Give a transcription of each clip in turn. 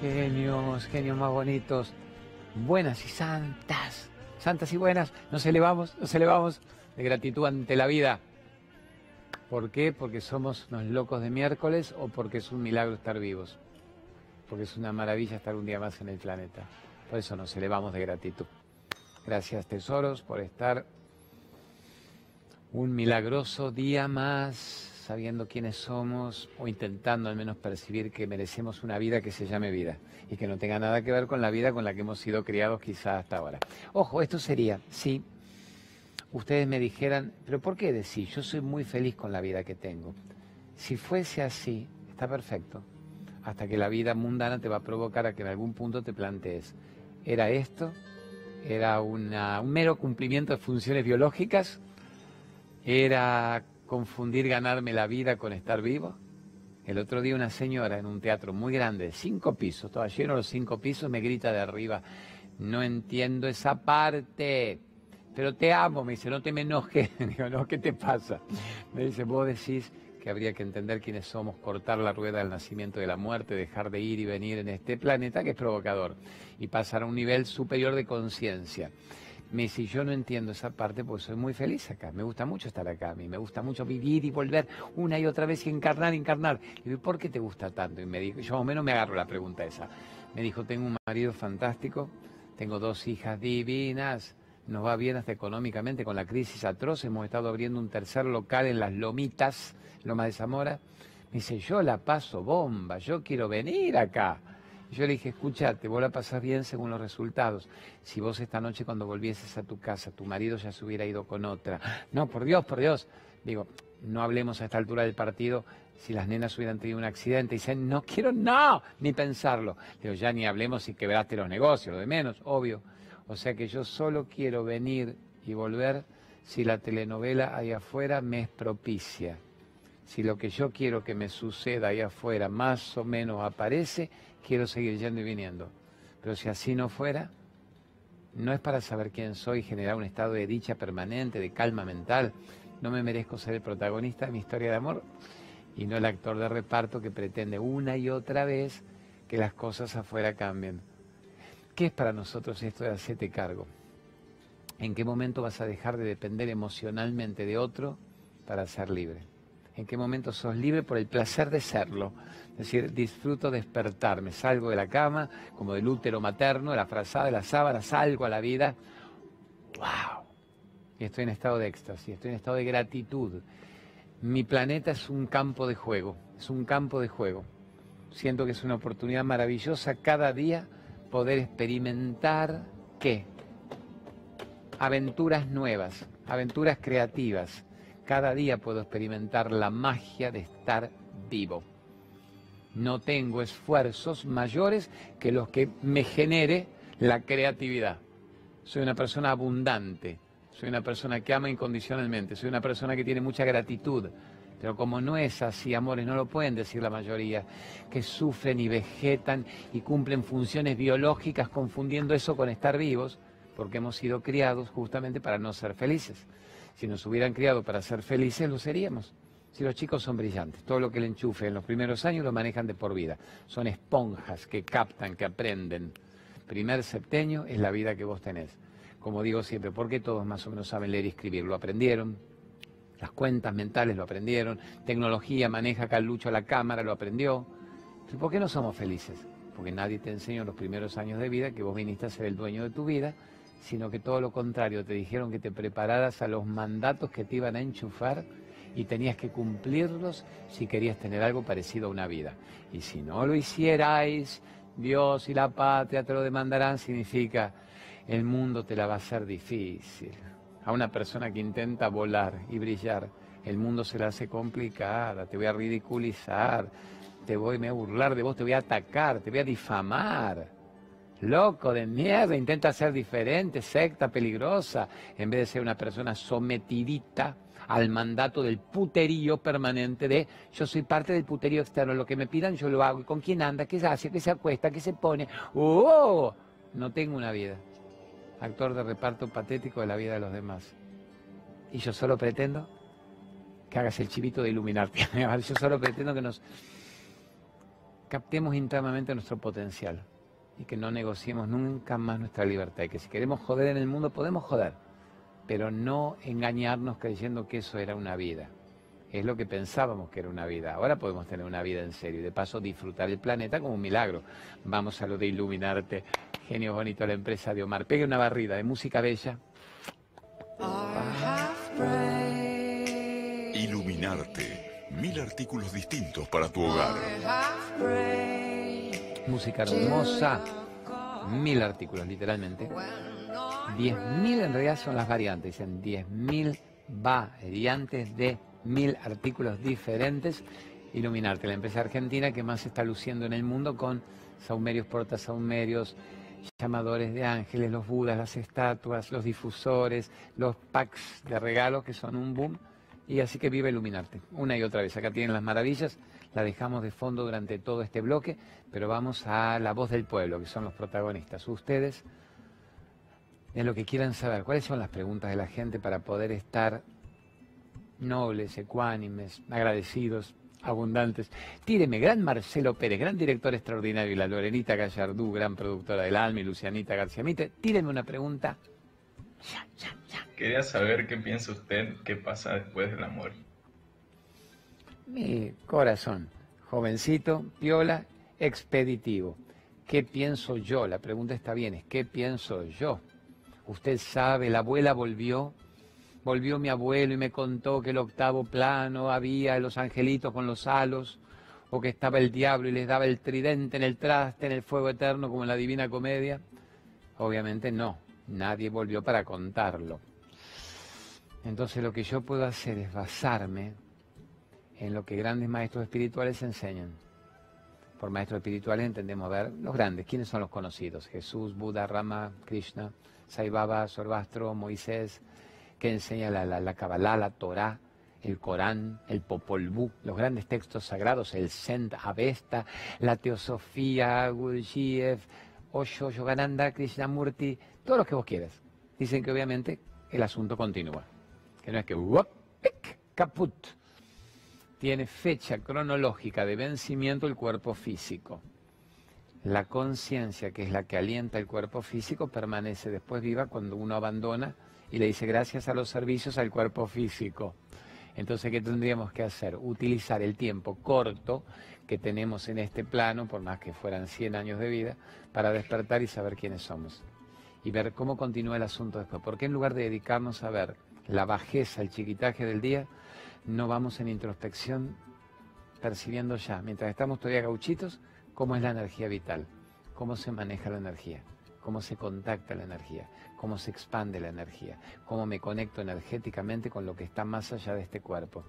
Genios, genios más bonitos. Buenas y santas. Santas y buenas. Nos elevamos, nos elevamos de gratitud ante la vida. ¿Por qué? Porque somos unos locos de miércoles o porque es un milagro estar vivos. Porque es una maravilla estar un día más en el planeta. Por eso nos elevamos de gratitud. Gracias, tesoros, por estar un milagroso día más, sabiendo quiénes somos o intentando al menos percibir que merecemos una vida que se llame vida y que no tenga nada que ver con la vida con la que hemos sido criados quizás hasta ahora. Ojo, esto sería, sí, ustedes me dijeran, pero ¿por qué decir? Yo soy muy feliz con la vida que tengo. Si fuese así, está perfecto. Hasta que la vida mundana te va a provocar a que en algún punto te plantees, ¿era esto? ¿Era un mero cumplimiento de funciones biológicas? ¿Era confundir ganarme la vida con estar vivo? El otro día una señora en un teatro muy grande, cinco pisos, estaba lleno los cinco pisos, me grita de arriba, no entiendo esa parte pero te amo, me dice, no te me enojes. Digo, no, ¿qué te pasa? Me dice, vos decís que habría que entender quiénes somos, cortar la rueda del nacimiento y de la muerte, dejar de ir y venir en este planeta que es provocador y pasar a un nivel superior de conciencia. Me dice, yo no entiendo esa parte porque soy muy feliz acá, me gusta mucho estar acá, a mí me gusta mucho vivir y volver una y otra vez y encarnar, encarnar. Y digo, ¿por qué te gusta tanto? Y me dijo, yo más o menos me agarro la pregunta esa. Me dijo, tengo un marido fantástico, tengo dos hijas divinas, nos va bien hasta económicamente con la crisis atroz. Hemos estado abriendo un tercer local en las Lomitas, Loma de Zamora. Me dice, yo la paso bomba, yo quiero venir acá. Yo le dije, escúchate, vos la pasas bien según los resultados. Si vos esta noche cuando volvieses a tu casa, tu marido ya se hubiera ido con otra. No, por Dios, por Dios. Digo, no hablemos a esta altura del partido si las nenas hubieran tenido un accidente. Y dicen, no quiero, no, ni pensarlo. Digo, ya ni hablemos si quebraste los negocios, lo de menos, obvio. O sea que yo solo quiero venir y volver si la telenovela ahí afuera me es propicia. Si lo que yo quiero que me suceda ahí afuera más o menos aparece, quiero seguir yendo y viniendo. Pero si así no fuera, no es para saber quién soy, generar un estado de dicha permanente, de calma mental. No me merezco ser el protagonista de mi historia de amor y no el actor de reparto que pretende una y otra vez que las cosas afuera cambien. ¿Qué es para nosotros esto de hacerte cargo? ¿En qué momento vas a dejar de depender emocionalmente de otro para ser libre? ¿En qué momento sos libre por el placer de serlo? Es decir, disfruto despertarme, salgo de la cama, como del útero materno, de la frazada, de la sábana, salgo a la vida. ¡Wow! Y estoy en estado de éxtasis, estoy en estado de gratitud. Mi planeta es un campo de juego, es un campo de juego. Siento que es una oportunidad maravillosa cada día poder experimentar qué? Aventuras nuevas, aventuras creativas. Cada día puedo experimentar la magia de estar vivo. No tengo esfuerzos mayores que los que me genere la creatividad. Soy una persona abundante, soy una persona que ama incondicionalmente, soy una persona que tiene mucha gratitud, pero como no es así, amores, no lo pueden decir la mayoría, que sufren y vegetan y cumplen funciones biológicas confundiendo eso con estar vivos, porque hemos sido criados justamente para no ser felices. Si nos hubieran criado para ser felices, lo seríamos. Si los chicos son brillantes, todo lo que le enchufe en los primeros años lo manejan de por vida. Son esponjas que captan, que aprenden. Primer septenio es la vida que vos tenés. Como digo siempre, porque todos más o menos saben leer y escribir. Lo aprendieron, las cuentas mentales lo aprendieron, tecnología, maneja Carlucho la cámara, lo aprendió. ¿Por qué no somos felices? Porque nadie te enseñó en los primeros años de vida que vos viniste a ser el dueño de tu vida, sino que todo lo contrario, te dijeron que te prepararas a los mandatos que te iban a enchufar y tenías que cumplirlos si querías tener algo parecido a una vida. Y si no lo hicierais, Dios y la patria te lo demandarán, significa el mundo te la va a hacer difícil a una persona que intenta volar y brillar, el mundo se la hace complicada, te voy a ridiculizar, te voy a burlar de vos, te voy a atacar, te voy a difamar. Loco de mierda, intenta ser diferente, secta peligrosa, en vez de ser una persona sometidita al mandato del puterío permanente de yo soy parte del puterío externo, lo que me pidan yo lo hago, y con quién anda, qué se hace, qué se acuesta, qué se pone. ¡Oh! No tengo una vida actor de reparto patético de la vida de los demás. Y yo solo pretendo que hagas el chivito de iluminarte. yo solo pretendo que nos captemos internamente nuestro potencial y que no negociemos nunca más nuestra libertad. Y que si queremos joder en el mundo, podemos joder, pero no engañarnos creyendo que eso era una vida. Es lo que pensábamos que era una vida. Ahora podemos tener una vida en serio y de paso disfrutar el planeta como un milagro. Vamos a lo de iluminarte. Genio bonito la empresa de Omar. Pegue una barrida de música bella. Iluminarte. Mil artículos distintos para tu hogar. Música hermosa. Mil artículos, literalmente. Diez mil en realidad son las variantes. Dicen diez mil variantes de mil artículos diferentes. Iluminarte, la empresa argentina que más se está luciendo en el mundo con saumerios, portasaumerios, llamadores de ángeles, los budas, las estatuas, los difusores, los packs de regalos que son un boom. Y así que vive Iluminarte, una y otra vez. Acá tienen las maravillas, la dejamos de fondo durante todo este bloque, pero vamos a la voz del pueblo, que son los protagonistas. Ustedes, en lo que quieran saber, ¿cuáles son las preguntas de la gente para poder estar nobles, ecuánimes, agradecidos, abundantes. Tíreme, gran Marcelo Pérez, gran director extraordinario, y la Lorenita Gallardú, gran productora del Alma, y Lucianita García Mite. Tíreme una pregunta. Quería saber qué piensa usted qué pasa después de la muerte. Mi corazón, jovencito, piola, expeditivo. ¿Qué pienso yo? La pregunta está bien, es ¿qué pienso yo? Usted sabe, la abuela volvió volvió mi abuelo y me contó que el octavo plano había los angelitos con los halos, o que estaba el diablo y les daba el tridente en el traste, en el fuego eterno, como en la Divina Comedia. Obviamente no, nadie volvió para contarlo. Entonces lo que yo puedo hacer es basarme en lo que grandes maestros espirituales enseñan. Por maestros espirituales entendemos ver los grandes. ¿Quiénes son los conocidos? Jesús, Buda, Rama, Krishna, Sai Baba, Sorbastro, Moisés, que enseña la, la, la Kabbalah, la Torah, el Corán, el Popol Vuh, los grandes textos sagrados, el Sent Avesta, la Teosofía, Gurdjieff, Osho, Yogananda, Krishnamurti, todos los que vos quieras. Dicen que obviamente el asunto continúa, es que caput. Tiene fecha cronológica de vencimiento el cuerpo físico. La conciencia, que es la que alienta el cuerpo físico, permanece después viva cuando uno abandona y le dice gracias a los servicios al cuerpo físico. Entonces, ¿qué tendríamos que hacer? Utilizar el tiempo corto que tenemos en este plano, por más que fueran 100 años de vida, para despertar y saber quiénes somos. Y ver cómo continúa el asunto después. Porque en lugar de dedicarnos a ver la bajeza, el chiquitaje del día, no vamos en introspección percibiendo ya, mientras estamos todavía gauchitos, cómo es la energía vital, cómo se maneja la energía, cómo se contacta la energía, cómo se expande la energía, cómo me conecto energéticamente con lo que está más allá de este cuerpo,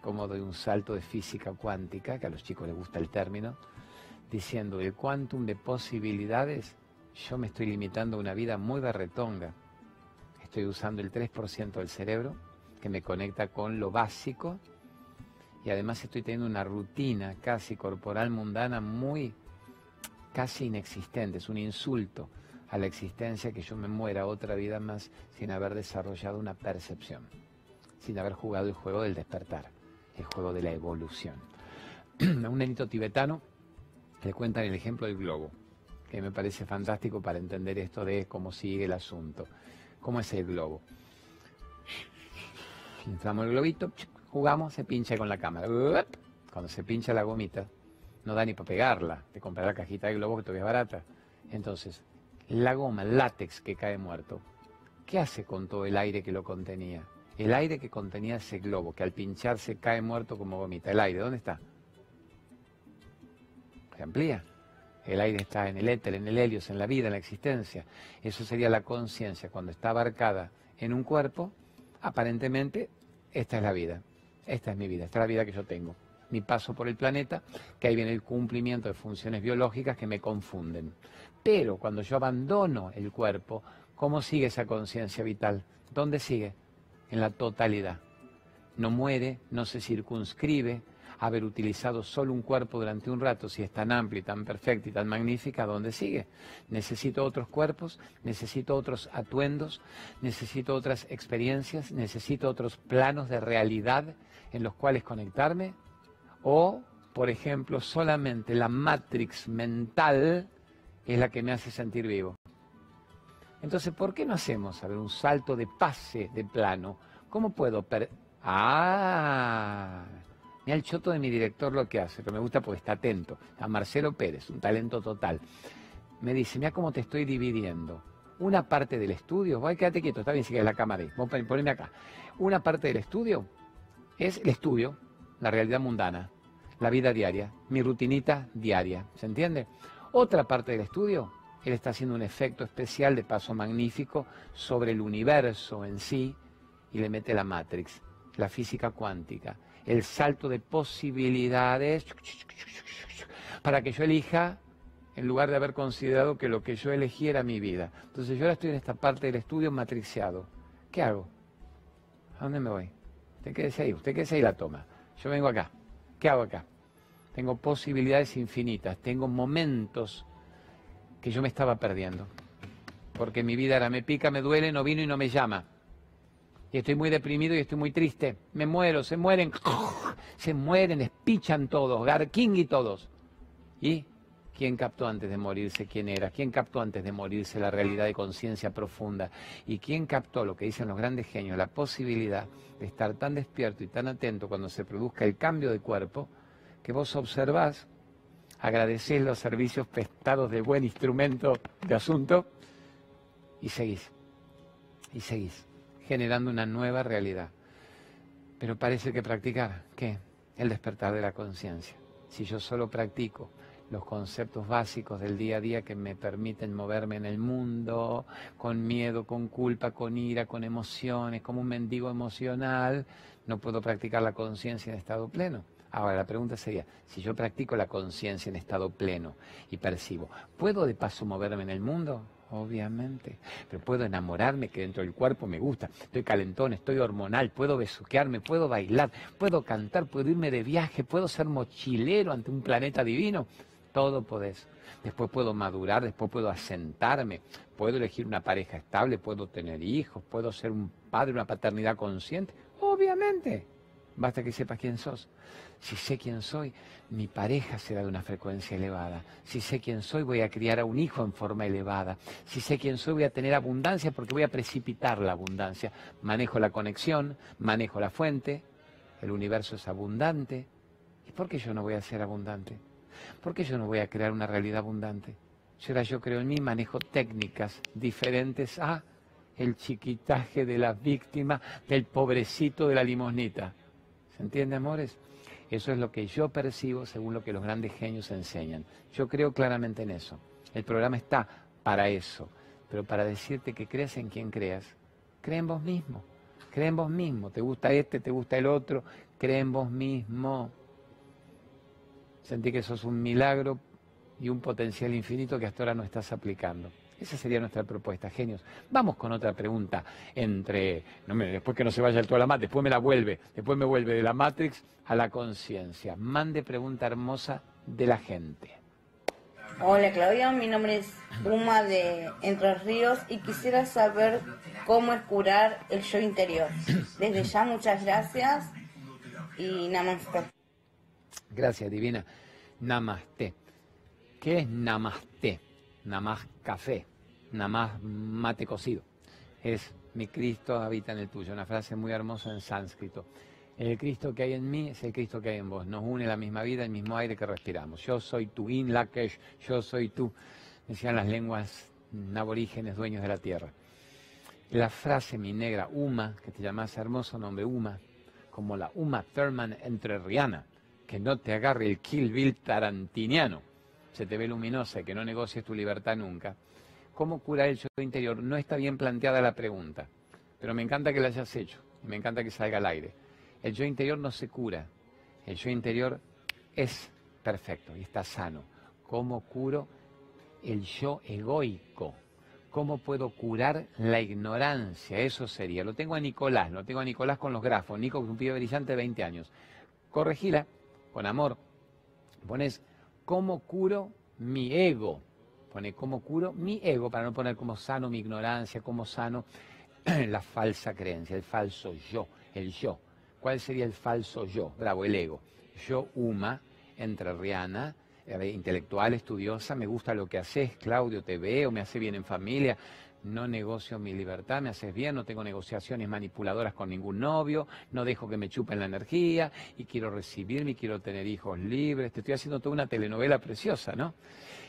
cómo doy un salto de física cuántica, que a los chicos les gusta el término, diciendo el quantum de posibilidades, yo me estoy limitando a una vida muy barretonga. Estoy usando el 3% del cerebro que me conecta con lo básico y además estoy teniendo una rutina casi corporal mundana muy casi inexistente, es un insulto a la existencia que yo me muera otra vida más sin haber desarrollado una percepción, sin haber jugado el juego del despertar, el juego de la evolución. un nenito tibetano le cuentan el ejemplo del globo, que me parece fantástico para entender esto de cómo sigue el asunto. ¿Cómo es el globo? Inflamos el globito, jugamos, se pincha con la cámara. Cuando se pincha la gomita, no da ni para pegarla, te comprar la cajita de globo que todavía es barata. Entonces, la goma, el látex que cae muerto, ¿qué hace con todo el aire que lo contenía? El aire que contenía ese globo, que al pincharse cae muerto como gomita. El aire, ¿dónde está? Se amplía. El aire está en el éter, en el helios, en la vida, en la existencia. Eso sería la conciencia. Cuando está abarcada en un cuerpo, aparentemente, esta es la vida. Esta es mi vida, esta es la vida que yo tengo. Mi paso por el planeta, que ahí viene el cumplimiento de funciones biológicas que me confunden. Pero cuando yo abandono el cuerpo, ¿cómo sigue esa conciencia vital? ¿Dónde sigue? En la totalidad. No muere, no se circunscribe haber utilizado solo un cuerpo durante un rato, si es tan amplio y tan perfecto y tan magnífica, ¿dónde sigue? Necesito otros cuerpos, necesito otros atuendos, necesito otras experiencias, necesito otros planos de realidad en los cuales conectarme, o por ejemplo, solamente la matrix mental es la que me hace sentir vivo. Entonces, ¿por qué no hacemos a un salto de pase de plano? ¿Cómo puedo... Per ah, mira el choto de mi director lo que hace, pero me gusta porque está atento. A Marcelo Pérez, un talento total. Me dice, mira cómo te estoy dividiendo. Una parte del estudio, voy, quédate quieto, está bien si quieres la cámara ahí, poneme acá. Una parte del estudio es el estudio, la realidad mundana, la vida diaria, mi rutinita diaria, ¿se entiende? Otra parte del estudio, él está haciendo un efecto especial de paso magnífico sobre el universo en sí y le mete la Matrix, la física cuántica, el salto de posibilidades para que yo elija en lugar de haber considerado que lo que yo elegí era mi vida. Entonces yo ahora estoy en esta parte del estudio matriciado. ¿Qué hago? ¿A dónde me voy? Usted quédese ahí, usted quédese ahí la toma. Yo vengo acá. ¿Qué hago acá? Tengo posibilidades infinitas, tengo momentos que yo me estaba perdiendo. Porque mi vida era me pica, me duele, no vino y no me llama. Y estoy muy deprimido y estoy muy triste. Me muero, se mueren. Se mueren, espichan todos, Garking y todos. ¿Y quién captó antes de morirse quién era? ¿Quién captó antes de morirse la realidad de conciencia profunda? ¿Y quién captó lo que dicen los grandes genios, la posibilidad de estar tan despierto y tan atento cuando se produzca el cambio de cuerpo? que vos observás, agradecés los servicios prestados de buen instrumento de asunto y seguís, y seguís, generando una nueva realidad. Pero parece que practicar, ¿qué? El despertar de la conciencia. Si yo solo practico los conceptos básicos del día a día que me permiten moverme en el mundo, con miedo, con culpa, con ira, con emociones, como un mendigo emocional, no puedo practicar la conciencia en estado pleno. Ahora, la pregunta sería, si yo practico la conciencia en estado pleno y percibo, ¿puedo de paso moverme en el mundo? Obviamente. Pero puedo enamorarme que dentro del cuerpo me gusta. Estoy calentón, estoy hormonal, puedo besuquearme, puedo bailar, puedo cantar, puedo irme de viaje, puedo ser mochilero ante un planeta divino. Todo podés. Después puedo madurar, después puedo asentarme, puedo elegir una pareja estable, puedo tener hijos, puedo ser un padre, una paternidad consciente. Obviamente. Basta que sepas quién sos. Si sé quién soy, mi pareja será de una frecuencia elevada. Si sé quién soy, voy a criar a un hijo en forma elevada. Si sé quién soy, voy a tener abundancia porque voy a precipitar la abundancia. Manejo la conexión, manejo la fuente, el universo es abundante. ¿Y por qué yo no voy a ser abundante? ¿Por qué yo no voy a crear una realidad abundante? Si ahora yo creo en mí, manejo técnicas diferentes a el chiquitaje de la víctima, del pobrecito de la limosnita. ¿Se entiende, amores? Eso es lo que yo percibo según lo que los grandes genios enseñan. Yo creo claramente en eso. El programa está para eso. Pero para decirte que creas en quien creas, cree en vos mismo. Cree en vos mismo. Te gusta este, te gusta el otro. Cree en vos mismo. Sentí que sos un milagro y un potencial infinito que hasta ahora no estás aplicando. Esa sería nuestra propuesta, genios. Vamos con otra pregunta entre, no me, después que no se vaya el todo a la Matrix, después me la vuelve, después me vuelve de la Matrix a la conciencia. Mande pregunta hermosa de la gente. Hola Claudia, mi nombre es Bruma de Entre Ríos y quisiera saber cómo es curar el yo interior. Desde ya muchas gracias y namaste. Gracias, divina. Namaste. ¿Qué es namaste? Namás café nada más mate cocido. Es mi Cristo habita en el tuyo, una frase muy hermosa en sánscrito. El Cristo que hay en mí es el Cristo que hay en vos. Nos une la misma vida, el mismo aire que respiramos. Yo soy tú, In Lakesh, yo soy tú, decían las lenguas aborígenes dueños de la tierra. La frase mi negra, Uma, que te llamas hermoso nombre, Uma, como la Uma Thurman entrerriana, que no te agarre el Kill Bill tarantiniano, se te ve luminosa y que no negocies tu libertad nunca ¿Cómo curar el yo interior? No está bien planteada la pregunta, pero me encanta que la hayas hecho, me encanta que salga al aire. El yo interior no se cura, el yo interior es perfecto y está sano. ¿Cómo curo el yo egoico? ¿Cómo puedo curar la ignorancia? Eso sería. Lo tengo a Nicolás, lo tengo a Nicolás con los grafos. Nico, un pibe brillante de 20 años. Corregila con amor. Pones, ¿cómo curo mi ego? Pone cómo curo mi ego, para no poner como sano mi ignorancia, como sano la falsa creencia, el falso yo, el yo. ¿Cuál sería el falso yo? Bravo, el ego. Yo, Uma, entrerriana, eh, intelectual, estudiosa, me gusta lo que haces, Claudio, te veo, me hace bien en familia, no negocio mi libertad, me haces bien, no tengo negociaciones manipuladoras con ningún novio, no dejo que me chupen la energía y quiero recibirme y quiero tener hijos libres. Te estoy haciendo toda una telenovela preciosa, ¿no?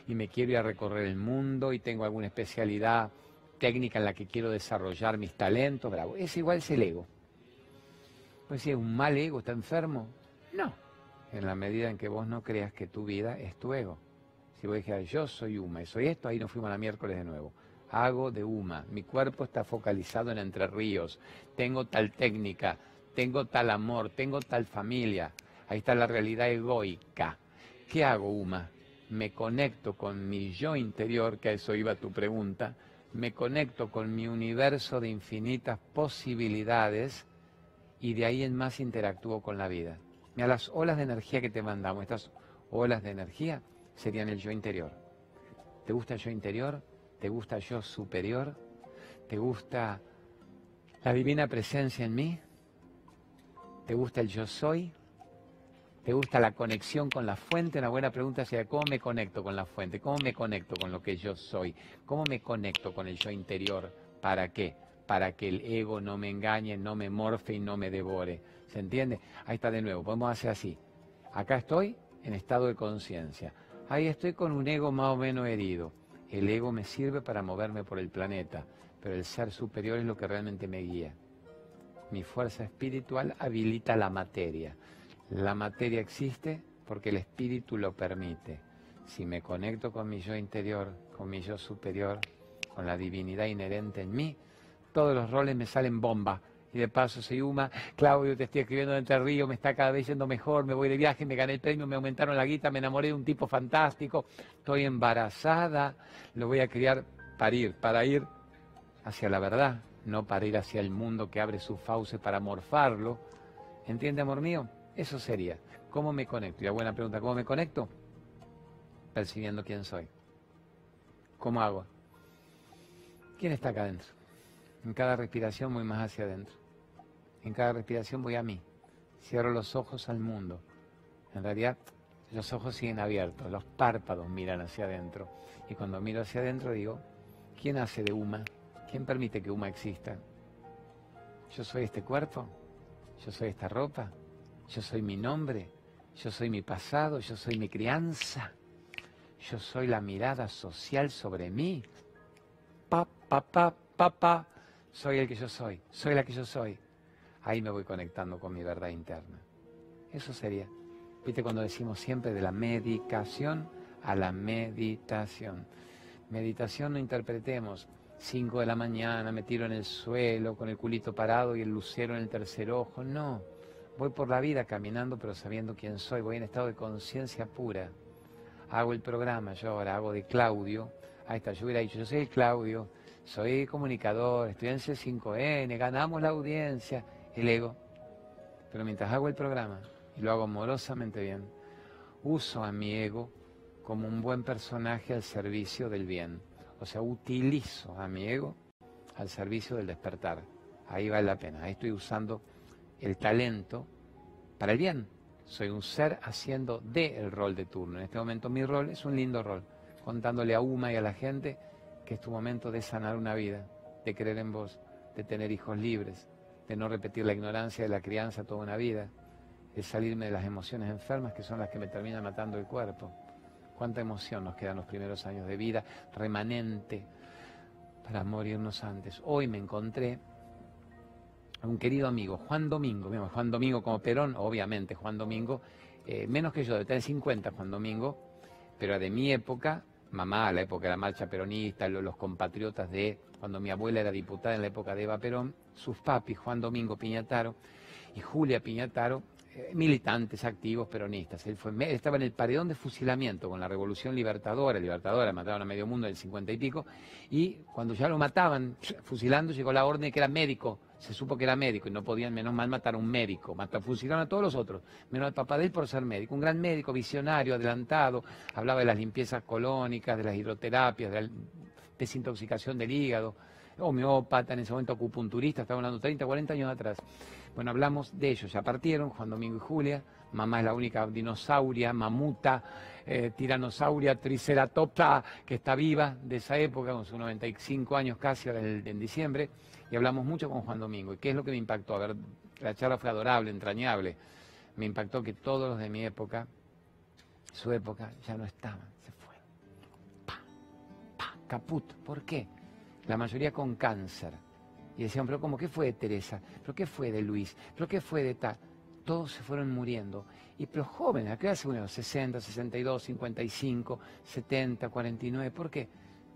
Y me quiero ir a recorrer el mundo y tengo alguna especialidad técnica en la que quiero desarrollar mis talentos, bravo. Es igual es el ego. Pues si es un mal ego, está enfermo. No. En la medida en que vos no creas que tu vida es tu ego. Si vos dijeras, yo soy Uma y soy esto, ahí nos fuimos a la miércoles de nuevo hago de Uma, mi cuerpo está focalizado en Entre Ríos, tengo tal técnica, tengo tal amor, tengo tal familia, ahí está la realidad egoica. ¿Qué hago Uma? Me conecto con mi yo interior, que a eso iba tu pregunta, me conecto con mi universo de infinitas posibilidades y de ahí en más interactúo con la vida. Mira, las olas de energía que te mandamos, estas olas de energía serían el yo interior. ¿Te gusta el yo interior? ¿Te gusta yo superior? ¿Te gusta la divina presencia en mí? ¿Te gusta el yo soy? ¿Te gusta la conexión con la fuente? Una buena pregunta sería, ¿cómo me conecto con la fuente? ¿Cómo me conecto con lo que yo soy? ¿Cómo me conecto con el yo interior? ¿Para qué? Para que el ego no me engañe, no me morfe y no me devore. ¿Se entiende? Ahí está de nuevo, podemos hacer así. Acá estoy en estado de conciencia. Ahí estoy con un ego más o menos herido. El ego me sirve para moverme por el planeta, pero el ser superior es lo que realmente me guía. Mi fuerza espiritual habilita la materia. La materia existe porque el espíritu lo permite. Si me conecto con mi yo interior, con mi yo superior, con la divinidad inherente en mí, todos los roles me salen bomba y de paso soy Uma, Claudio, te estoy escribiendo de Entre Ríos, me está cada vez yendo mejor, me voy de viaje, me gané el premio, me aumentaron la guita, me enamoré de un tipo fantástico, estoy embarazada, lo voy a criar para ir, para ir hacia la verdad, no para ir hacia el mundo que abre sus fauces para morfarlo. ¿Entiende, amor mío? Eso sería. ¿Cómo me conecto? Y la buena pregunta, ¿cómo me conecto? Percibiendo quién soy. ¿Cómo hago? ¿Quién está acá adentro? En cada respiración voy más hacia adentro. En cada respiración voy a mí. Cierro los ojos al mundo. En realidad, los ojos siguen abiertos, los párpados miran hacia adentro. Y cuando miro hacia adentro digo, ¿quién hace de Uma? ¿Quién permite que Uma exista? Yo soy este cuerpo, yo soy esta ropa, yo soy mi nombre, yo soy mi pasado, yo soy mi crianza, yo soy la mirada social sobre mí. Pa, pa, pa, pa, pa. Soy el que yo soy, soy la que yo soy ahí me voy conectando con mi verdad interna. Eso sería. ¿Viste cuando decimos siempre de la medicación a la meditación? Meditación no interpretemos 5 de la mañana, me tiro en el suelo con el culito parado y el lucero en el tercer ojo. No, voy por la vida caminando pero sabiendo quién soy, voy en estado de conciencia pura. Hago el programa, yo ahora hago de Claudio. Ahí está, yo hubiera dicho, yo soy el Claudio, soy comunicador, estoy en C5N, ganamos la audiencia el ego. Pero mientras hago el programa, y lo hago amorosamente bien, uso a mi ego como un buen personaje al servicio del bien. O sea, utilizo a mi ego al servicio del despertar. Ahí vale la pena. Ahí estoy usando el talento para el bien. Soy un ser haciendo de el rol de turno. En este momento mi rol es un lindo rol, contándole a Uma y a la gente que es tu momento de sanar una vida, de creer en vos, de tener hijos libres, de no repetir la ignorancia de la crianza toda una vida, de salirme de las emociones enfermas que son las que me terminan matando el cuerpo. Cuánta emoción nos quedan los primeros años de vida, remanente, para morirnos antes. Hoy me encontré un querido amigo, Juan Domingo, Juan Domingo como Perón, obviamente Juan Domingo, eh, menos que yo, de tener 50 Juan Domingo, pero de mi época, mamá, la época de la marcha peronista, los compatriotas de cuando mi abuela era diputada en la época de Eva Perón, sus papis, Juan Domingo Piñataro y Julia Piñataro, militantes activos peronistas. Él, fue, estaba en el paredón de fusilamiento con la revolución libertadora, libertadora, mataron a medio mundo en el cincuenta y pico, y cuando ya lo mataban, fusilando, llegó la orden de que era médico, se supo que era médico y no podían menos mal matar a un médico, fusilaron a todos los otros, menos al papá de él por ser médico, un gran médico, visionario, adelantado, hablaba de las limpiezas colónicas, de las hidroterapias, de la desintoxicación del hígado, homeópata, en ese momento acupunturista, estaba hablando 30, 40 años atrás. Bueno, hablamos de ellos, ya partieron, Juan Domingo y Julia, Mamá es la única dinosauria, mamuta, eh, tiranosauria, triceratopsa, que está viva de esa época, con sus 95 años casi, en diciembre, y hablamos mucho con Juan Domingo. ¿Y qué es lo que me impactó? A ver, la charla fue adorable, entrañable. Me impactó que todos los de mi época, su época, ya no estaban, se fueron. Pa, pa, caput. ¿Por qué? La mayoría con cáncer. Y decían, pero ¿cómo qué fue de Teresa? ¿Pero qué fue de Luis? ¿Pero qué fue de tal? Todos se fueron muriendo. Y los jóvenes, ¿a qué edad se murieron? 60, 62, 55, 70, 49. ¿Por qué?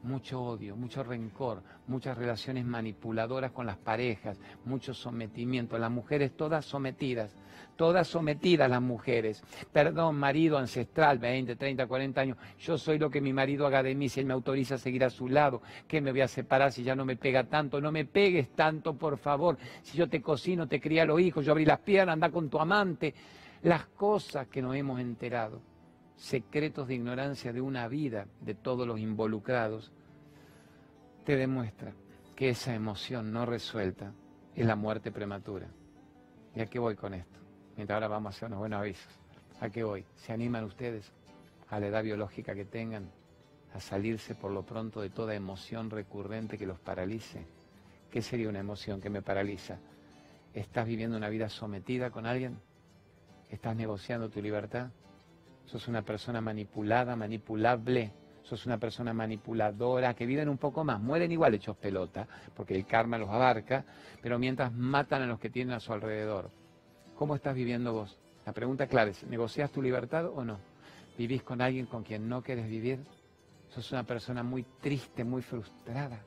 Mucho odio, mucho rencor, muchas relaciones manipuladoras con las parejas, mucho sometimiento. Las mujeres todas sometidas, todas sometidas las mujeres. Perdón, marido ancestral, 20, 30, 40 años, yo soy lo que mi marido haga de mí, si él me autoriza a seguir a su lado, ¿qué me voy a separar si ya no me pega tanto? No me pegues tanto, por favor. Si yo te cocino, te cría los hijos, yo abrí las piernas, anda con tu amante. Las cosas que nos hemos enterado secretos de ignorancia de una vida de todos los involucrados, te demuestra que esa emoción no resuelta es la muerte prematura. ¿Y a qué voy con esto? Mientras ahora vamos a hacer unos buenos avisos. ¿A qué voy? ¿Se animan ustedes a la edad biológica que tengan a salirse por lo pronto de toda emoción recurrente que los paralice? ¿Qué sería una emoción que me paraliza? ¿Estás viviendo una vida sometida con alguien? ¿Estás negociando tu libertad? Sos una persona manipulada, manipulable, sos una persona manipuladora, que viven un poco más, mueren igual hechos pelota, porque el karma los abarca, pero mientras matan a los que tienen a su alrededor. ¿Cómo estás viviendo vos? La pregunta clara es, ¿negocias tu libertad o no? ¿Vivís con alguien con quien no quieres vivir? Sos una persona muy triste, muy frustrada,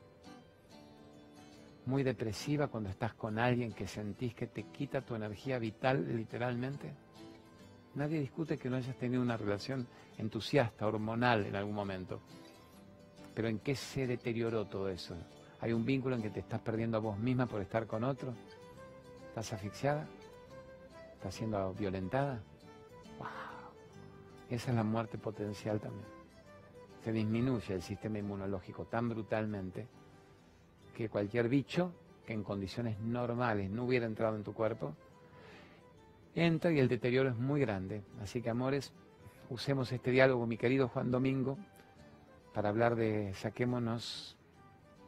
muy depresiva cuando estás con alguien que sentís que te quita tu energía vital literalmente. Nadie discute que no hayas tenido una relación entusiasta, hormonal en algún momento. Pero ¿en qué se deterioró todo eso? ¿Hay un vínculo en que te estás perdiendo a vos misma por estar con otro? ¿Estás asfixiada? ¿Estás siendo violentada? ¡Wow! Esa es la muerte potencial también. Se disminuye el sistema inmunológico tan brutalmente que cualquier bicho que en condiciones normales no hubiera entrado en tu cuerpo, entra y el deterioro es muy grande. Así que, amores, usemos este diálogo, mi querido Juan Domingo, para hablar de saquémonos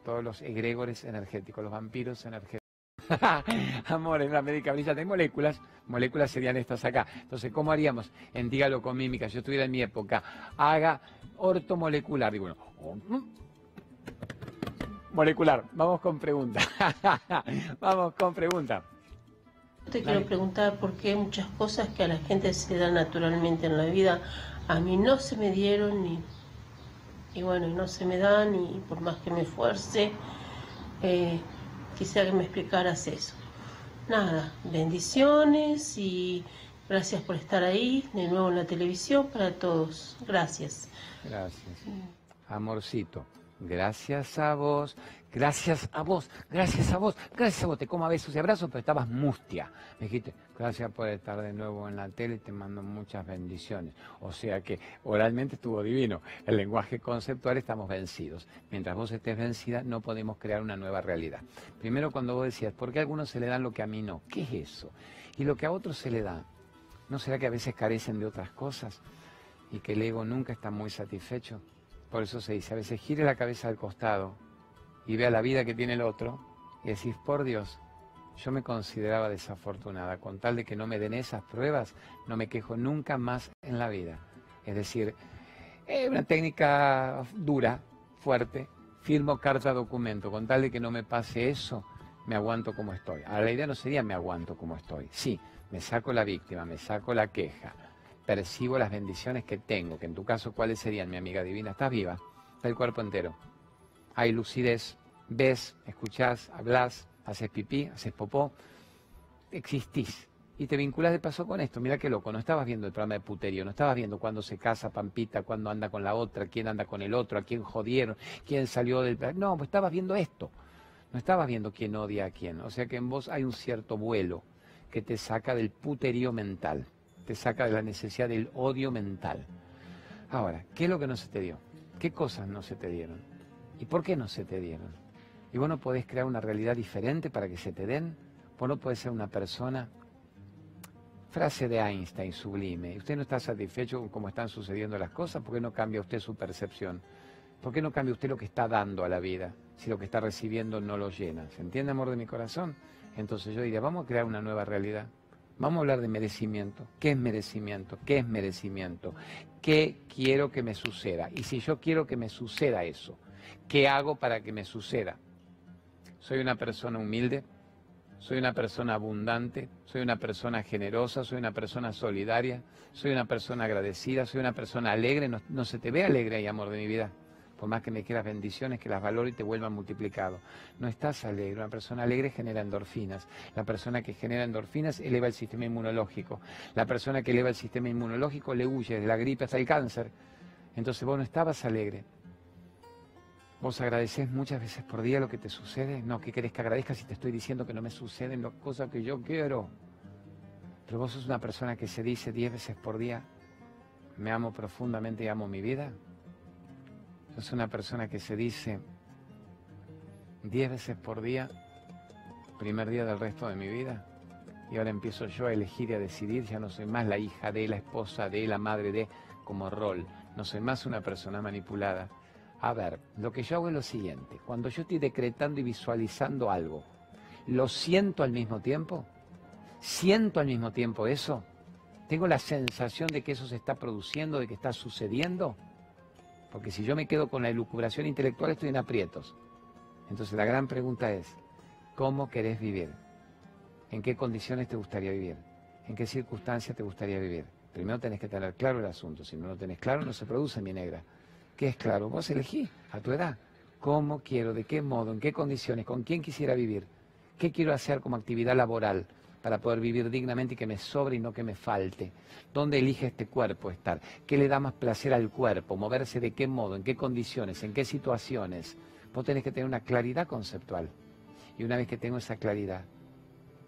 todos los egregores energéticos, los vampiros energéticos. Amores, la médica brilla de moléculas, moléculas serían estas acá. Entonces, ¿cómo haríamos en diálogo con mímica? Si yo estuviera en mi época, haga ortomolecular. Digo, bueno, oh, mm. molecular. Vamos con pregunta. Vamos con pregunta. Te quiero preguntar por qué muchas cosas que a la gente se dan naturalmente en la vida, a mí no se me dieron y, y bueno, no se me dan y por más que me esfuerce, eh, quisiera que me explicaras eso. Nada, bendiciones y gracias por estar ahí de nuevo en la televisión para todos. Gracias. Gracias. Amorcito, gracias a vos Gracias a vos, gracias a vos, gracias a vos. Te como besos y abrazos, pero estabas mustia. Me dijiste, gracias por estar de nuevo en la tele, te mando muchas bendiciones. O sea que oralmente estuvo divino. El lenguaje conceptual estamos vencidos. Mientras vos estés vencida, no podemos crear una nueva realidad. Primero cuando vos decías, ¿por qué a algunos se le dan lo que a mí no? ¿Qué es eso? Y lo que a otros se le da, ¿no será que a veces carecen de otras cosas? Y que el ego nunca está muy satisfecho. Por eso se dice, a veces gire la cabeza al costado y vea la vida que tiene el otro y decís, por Dios, yo me consideraba desafortunada, con tal de que no me den esas pruebas, no me quejo nunca más en la vida. Es decir, es una técnica dura, fuerte, firmo carta documento, con tal de que no me pase eso, me aguanto como estoy. Ahora la idea no sería me aguanto como estoy, sí, me saco la víctima, me saco la queja, percibo las bendiciones que tengo, que en tu caso, ¿cuáles serían, mi amiga divina? Estás viva, está el cuerpo entero hay lucidez, ves, escuchás, hablas, haces pipí, haces popó, existís. Y te vinculas de paso con esto. Mira qué loco, no estabas viendo el programa de puterío, no estabas viendo cuándo se casa Pampita, cuándo anda con la otra, quién anda con el otro, a quién jodieron, quién salió del... No, pues estabas viendo esto. No estabas viendo quién odia a quién. O sea que en vos hay un cierto vuelo que te saca del puterío mental, te saca de la necesidad del odio mental. Ahora, ¿qué es lo que no se te dio? ¿Qué cosas no se te dieron? ¿Y por qué no se te dieron? ¿Y vos no podés crear una realidad diferente para que se te den? ¿Vos no podés ser una persona Frase de Einstein, sublime. ¿Usted no está satisfecho con cómo están sucediendo las cosas? ¿Por qué no cambia usted su percepción? ¿Por qué no cambia usted lo que está dando a la vida si lo que está recibiendo no lo llena? ¿Se entiende, amor de mi corazón? Entonces yo diría, vamos a crear una nueva realidad. Vamos a hablar de merecimiento. ¿Qué es merecimiento? ¿Qué es merecimiento? ¿Qué quiero que me suceda? Y si yo quiero que me suceda eso, ¿qué hago para que me suceda? ¿Soy una persona humilde? soy una persona abundante, soy una persona generosa, soy una persona solidaria, soy una persona agradecida, soy una persona alegre, no, se te ve alegre y amor de mi vida, por más que me quieras bendiciones, que las valore y te vuelvan multiplicado. No estás alegre, una persona alegre genera endorfinas, la persona que genera endorfinas eleva el sistema inmunológico, la persona que eleva el sistema inmunológico le huye de la gripe hasta el cáncer, entonces vos no estabas alegre, ¿Vos agradeces muchas veces por día lo que te sucede? No, ¿qué querés que agradezca si te estoy diciendo que no me suceden las cosas que yo quiero? Pero vos sos una persona que se dice diez veces por día, me amo profundamente y amo mi vida. Sos una persona que se dice diez veces por día, primer día del resto de mi vida. Y ahora empiezo yo a elegir y a decidir, ya no soy más la hija de, la esposa de, la madre de, como rol. No soy más una persona manipulada a ver, lo que yo hago es lo siguiente. Cuando yo estoy decretando y visualizando algo, ¿lo siento al mismo tiempo? ¿Siento al mismo tiempo eso? ¿Tengo la sensación de que eso se está produciendo, de que está sucediendo? Porque si yo me quedo con la elucubración intelectual estoy en aprietos. Entonces la gran pregunta es, ¿cómo querés vivir? ¿En qué condiciones te gustaría vivir? ¿En qué circunstancias te gustaría vivir? Primero tenés que tener claro el asunto. Si no lo tenés claro, no se produce mi negra que es claro, vos elegí a tu edad cómo quiero, de qué modo, en qué condiciones, con quién quisiera vivir, qué quiero hacer como actividad laboral para poder vivir dignamente y que me sobre y no que me falte. ¿Dónde elige este cuerpo estar? ¿Qué le da más placer al cuerpo? ¿Moverse de qué modo? ¿En qué condiciones? ¿En qué situaciones? Vos tenés que tener una claridad conceptual. Y una vez que tengo esa claridad,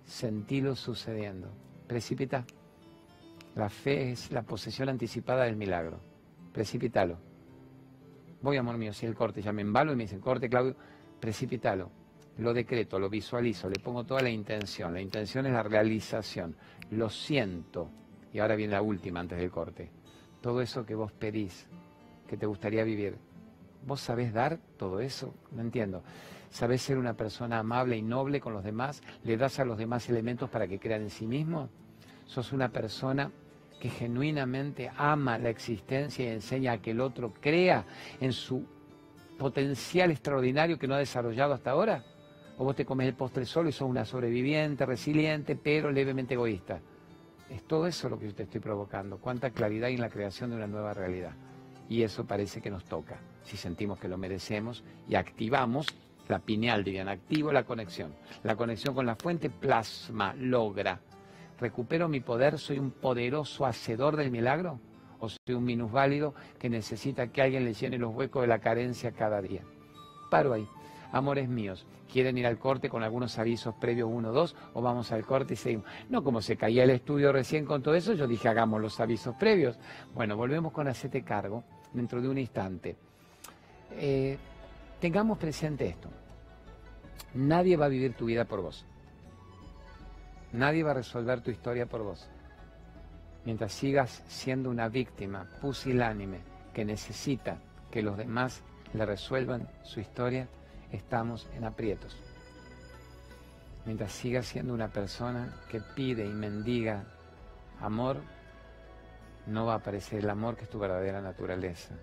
sentílo sucediendo. Precipita. La fe es la posesión anticipada del milagro. Precipítalo. Voy, amor mío, si el corte, ya me embalo y me dicen, corte, Claudio, precipítalo. Lo decreto, lo visualizo, le pongo toda la intención. La intención es la realización. Lo siento. Y ahora viene la última antes del corte. Todo eso que vos pedís, que te gustaría vivir. ¿Vos sabés dar todo eso? No entiendo. ¿Sabés ser una persona amable y noble con los demás? ¿Le das a los demás elementos para que crean en sí mismos? ¿Sos una persona que genuinamente ama la existencia y enseña a que el otro crea en su potencial extraordinario que no ha desarrollado hasta ahora? ¿O vos te comes el postre solo y sos una sobreviviente, resiliente, pero levemente egoísta? Es todo eso lo que yo te estoy provocando. Cuánta claridad hay en la creación de una nueva realidad. Y eso parece que nos toca, si sentimos que lo merecemos y activamos la pineal, dirían, activo la conexión. La conexión con la fuente plasma, logra ¿Recupero mi poder? ¿Soy un poderoso hacedor del milagro? ¿O soy un minusválido que necesita que alguien le llene los huecos de la carencia cada día? Paro ahí. Amores míos, ¿quieren ir al corte con algunos avisos previos uno, dos? ¿O vamos al corte y seguimos? No, como se caía el estudio recién con todo eso, yo dije hagamos los avisos previos. Bueno, volvemos con Hacete Cargo dentro de un instante. Eh, tengamos presente esto. Nadie va a vivir tu vida por vos. Nadie va a resolver tu historia por vos. Mientras sigas siendo una víctima pusilánime que necesita que los demás le resuelvan su historia, estamos en aprietos. Mientras sigas siendo una persona que pide y mendiga amor, no va a aparecer el amor que es tu verdadera naturaleza.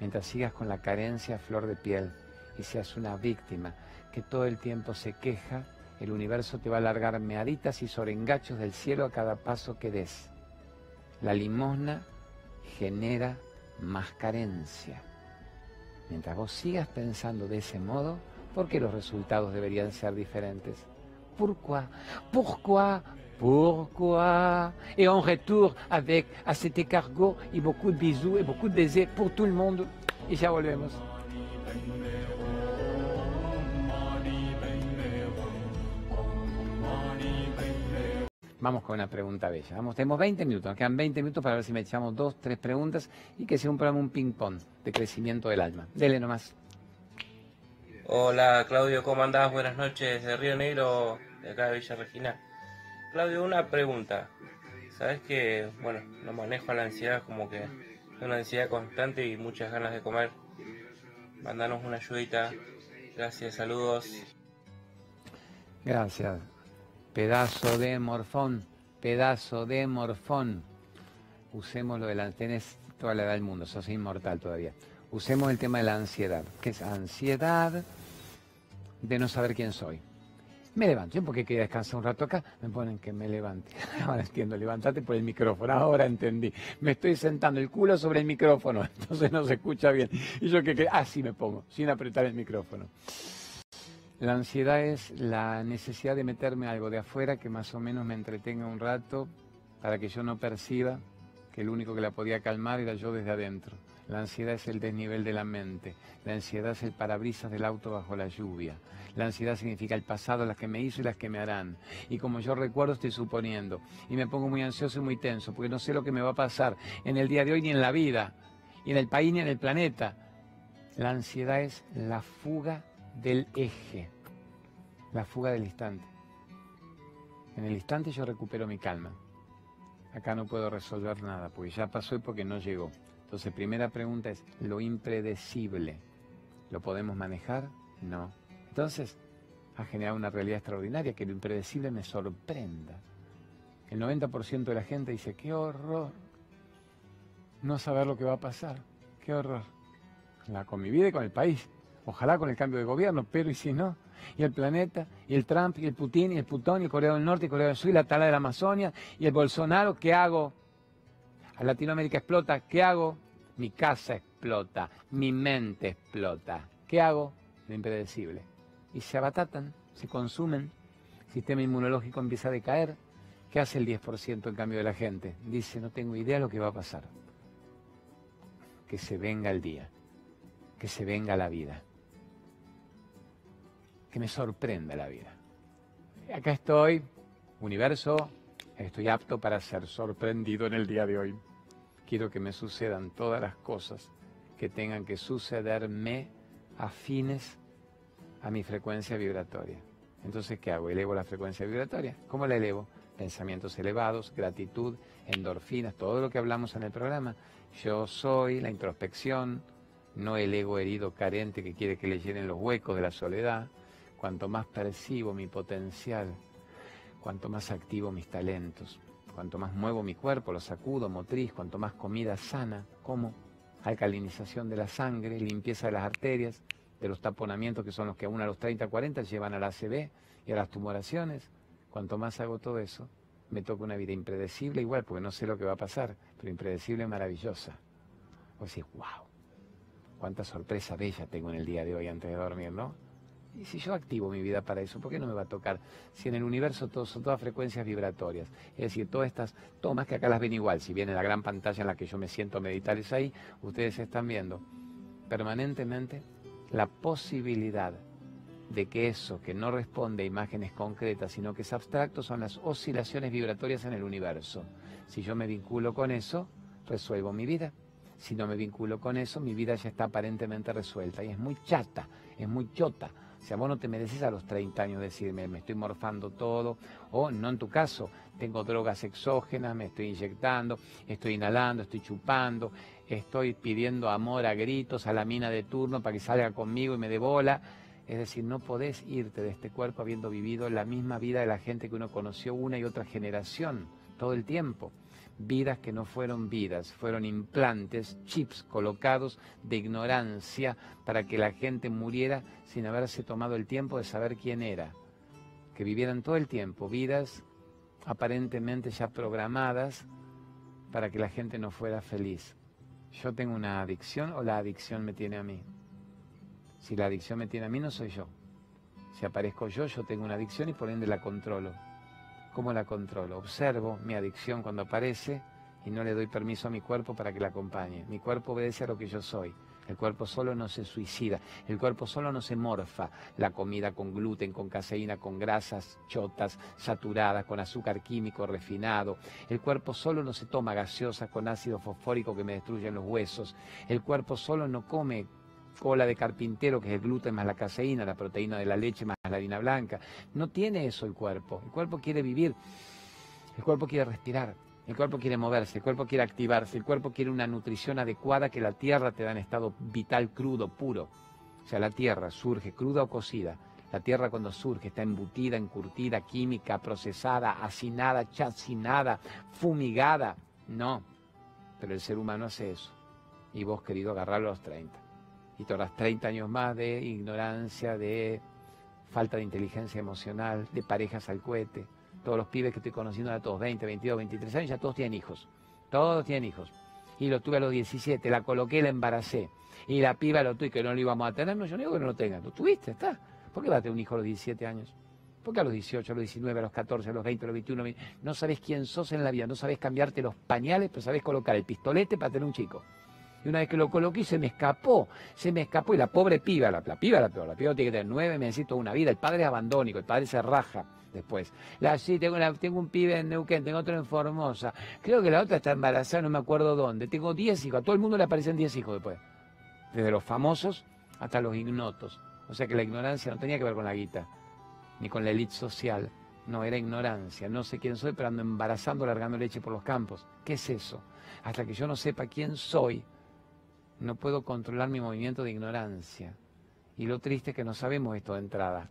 Mientras sigas con la carencia flor de piel y seas una víctima que todo el tiempo se queja el universo te va a largar meaditas y sorengachos del cielo a cada paso que des. La limosna genera más carencia. Mientras vos sigas pensando de ese modo, ¿por qué los resultados deberían ser diferentes? Pourquoi? Pourquoi? Pourquoi? Et on retourne avec à cet cargo y beaucoup de bisous et beaucoup de baisers pour tout le monde. Y ya volvemos. Vamos con una pregunta bella. Vamos, tenemos 20 minutos, nos quedan 20 minutos para ver si me echamos dos, tres preguntas y que sea un programa, un ping-pong de crecimiento del alma. Dele nomás. Hola Claudio, ¿cómo andás? Buenas noches, de Río Negro, de acá de Villa Regina. Claudio, una pregunta. sabes que, bueno, no manejo la ansiedad como que una ansiedad constante y muchas ganas de comer. Mandanos una ayudita. Gracias, saludos. Gracias. Pedazo de morfón, pedazo de morfón. Usemos lo de la... Tenés toda la edad del mundo, sos inmortal todavía. Usemos el tema de la ansiedad, que es ansiedad de no saber quién soy. Me levanto, yo porque quería descansar un rato acá, me ponen que me levante. Ahora entiendo, levantate por el micrófono, ahora entendí. Me estoy sentando el culo sobre el micrófono, entonces no se escucha bien. Y yo que así me pongo, sin apretar el micrófono. La ansiedad es la necesidad de meterme algo de afuera que más o menos me entretenga un rato para que yo no perciba que el único que la podía calmar era yo desde adentro. La ansiedad es el desnivel de la mente. La ansiedad es el parabrisas del auto bajo la lluvia. La ansiedad significa el pasado, las que me hizo y las que me harán. Y como yo recuerdo, estoy suponiendo. Y me pongo muy ansioso y muy tenso, porque no sé lo que me va a pasar en el día de hoy ni en la vida, y en el país ni en el planeta. La ansiedad es la fuga del eje, la fuga del instante. En el instante yo recupero mi calma. Acá no puedo resolver nada, porque ya pasó y porque no llegó. Entonces, primera pregunta es, ¿lo impredecible lo podemos manejar? No. Entonces, ha generado una realidad extraordinaria, que lo impredecible me sorprenda. El 90% de la gente dice, qué horror no saber lo que va a pasar, qué horror. La, con mi vida y con el país. Ojalá con el cambio de gobierno, pero ¿y si no? Y el planeta, y el Trump, y el Putin, y el Putón, y el Corea del Norte, y Corea del Sur, y la tala de la Amazonia, y el Bolsonaro, ¿qué hago? A Latinoamérica explota, ¿qué hago? Mi casa explota, mi mente explota. ¿Qué hago? Lo impredecible y se abatatan, se consumen, el sistema inmunológico empieza a decaer. ¿Qué hace el 10% en cambio de la gente? Dice, no tengo idea de lo que va a pasar. Que se venga el día, que se venga la vida, que me sorprenda la vida. Acá estoy, universo, estoy apto para ser sorprendido en el día de hoy. Quiero que me sucedan todas las cosas que tengan que sucederme afines a mi frecuencia vibratoria. Entonces, ¿qué hago? ¿Elevo la frecuencia vibratoria? ¿Cómo la elevo? Pensamientos elevados, gratitud, endorfinas, todo lo que hablamos en el programa. Yo soy la introspección, no el ego herido, carente que quiere que le llenen los huecos de la soledad. Cuanto más percibo mi potencial, cuanto más activo mis talentos, cuanto más muevo mi cuerpo, lo sacudo, motriz, cuanto más comida sana, como alcalinización de la sangre, limpieza de las arterias, de los taponamientos que son los que aún a los 30, 40 llevan a la ACV y a las tumoraciones. Cuanto más hago todo eso, me toca una vida impredecible igual, porque no sé lo que va a pasar, pero impredecible maravillosa. O decís, wow, cuánta sorpresa bella tengo en el día de hoy antes de dormir, ¿no? Y si yo activo mi vida para eso, ¿por qué no me va a tocar? Si en el universo todo, son todas frecuencias vibratorias, es decir, todas estas tomas que acá las ven igual, si viene la gran pantalla en la que yo me siento a meditar es ahí, ustedes están viendo permanentemente la posibilidad de que eso que no responde a imágenes concretas, sino que es abstracto, son las oscilaciones vibratorias en el universo. Si yo me vinculo con eso, resuelvo mi vida. Si no me vinculo con eso, mi vida ya está aparentemente resuelta y es muy chata, es muy chota. O sea, vos no te mereces a los 30 años decirme, me estoy morfando todo, o no en tu caso, tengo drogas exógenas, me estoy inyectando, estoy inhalando, estoy chupando, estoy pidiendo amor a gritos a la mina de turno para que salga conmigo y me dé bola. Es decir, no podés irte de este cuerpo habiendo vivido la misma vida de la gente que uno conoció una y otra generación, todo el tiempo. Vidas que no fueron vidas, fueron implantes, chips colocados de ignorancia para que la gente muriera sin haberse tomado el tiempo de saber quién era. Que vivieran todo el tiempo vidas aparentemente ya programadas para que la gente no fuera feliz yo tengo una adicción o la adicción me tiene a mí. Si la adicción me tiene a mí, no soy yo. Si aparezco yo, yo tengo una adicción y por ende la controlo. ¿Cómo la controlo? Observo mi adicción cuando aparece y no le doy permiso a mi cuerpo para que la acompañe. Mi cuerpo obedece a lo que yo soy. El cuerpo solo no se suicida, el cuerpo solo no se morfa. La comida con gluten, con caseína, con grasas chotas, saturadas, con azúcar químico refinado. El cuerpo solo no se toma gaseosa con ácido fosfórico que me destruyen los huesos. El cuerpo solo no come cola de carpintero, que es el gluten más la caseína, la proteína de la leche más la harina blanca. No tiene eso el cuerpo. El cuerpo quiere vivir, el cuerpo quiere respirar, El cuerpo quiere moverse, el cuerpo quiere activarse, el cuerpo quiere una nutrición adecuada que la tierra te da en estado vital crudo, puro. O sea, la tierra surge cruda o cocida. La tierra cuando surge está embutida, encurtida, química, procesada, hacinada, chacinada, fumigada. No, pero el ser humano hace eso. Y vos, querido, agarrarlo a los 30. Y te 30 años más de ignorancia, de falta de inteligencia emocional, de parejas al cohete, todos los pibes que estoy conociendo a todos 20, 22, 23 años, ya todos tienen hijos. Todos tienen hijos. Y lo tuve a los 17, la coloqué, la embaracé. Y la piba lo tuve, que no lo íbamos a tener. No, yo no digo que no lo tengan. Lo tuviste, está. ¿Por qué vas a tener un hijo a los 17 años? ¿Por qué a los 18, a los 19, a los 14, a los 20, a los 21? No sabes quién sos en la vida, no sabes cambiarte los pañales, pero sabes colocar el pistolete para tener un chico. Y una vez que lo coloqué, se me escapó, se me escapó. Y la pobre piba, la, piba la peor, la piba tiene que tener nueve meses, toda una vida. El padre es abandónico, el padre se raja después. La, sí, tengo, tengo un pibe en Neuquén, tengo otro en Formosa. Creo que la otra está embarazada, no me acuerdo dónde. Tengo diez hijos, a todo el mundo le aparecen diez hijos después. Desde los famosos hasta los ignotos. O sea que la ignorancia no tenía que ver con la guita, ni con la élite social. No, era ignorancia. No sé quién soy, pero ando embarazando, largando leche por los campos. ¿Qué es eso? Hasta que yo no sepa quién soy, no puedo controlar mi movimiento de ignorancia. Y lo triste es que no sabemos esto de entrada.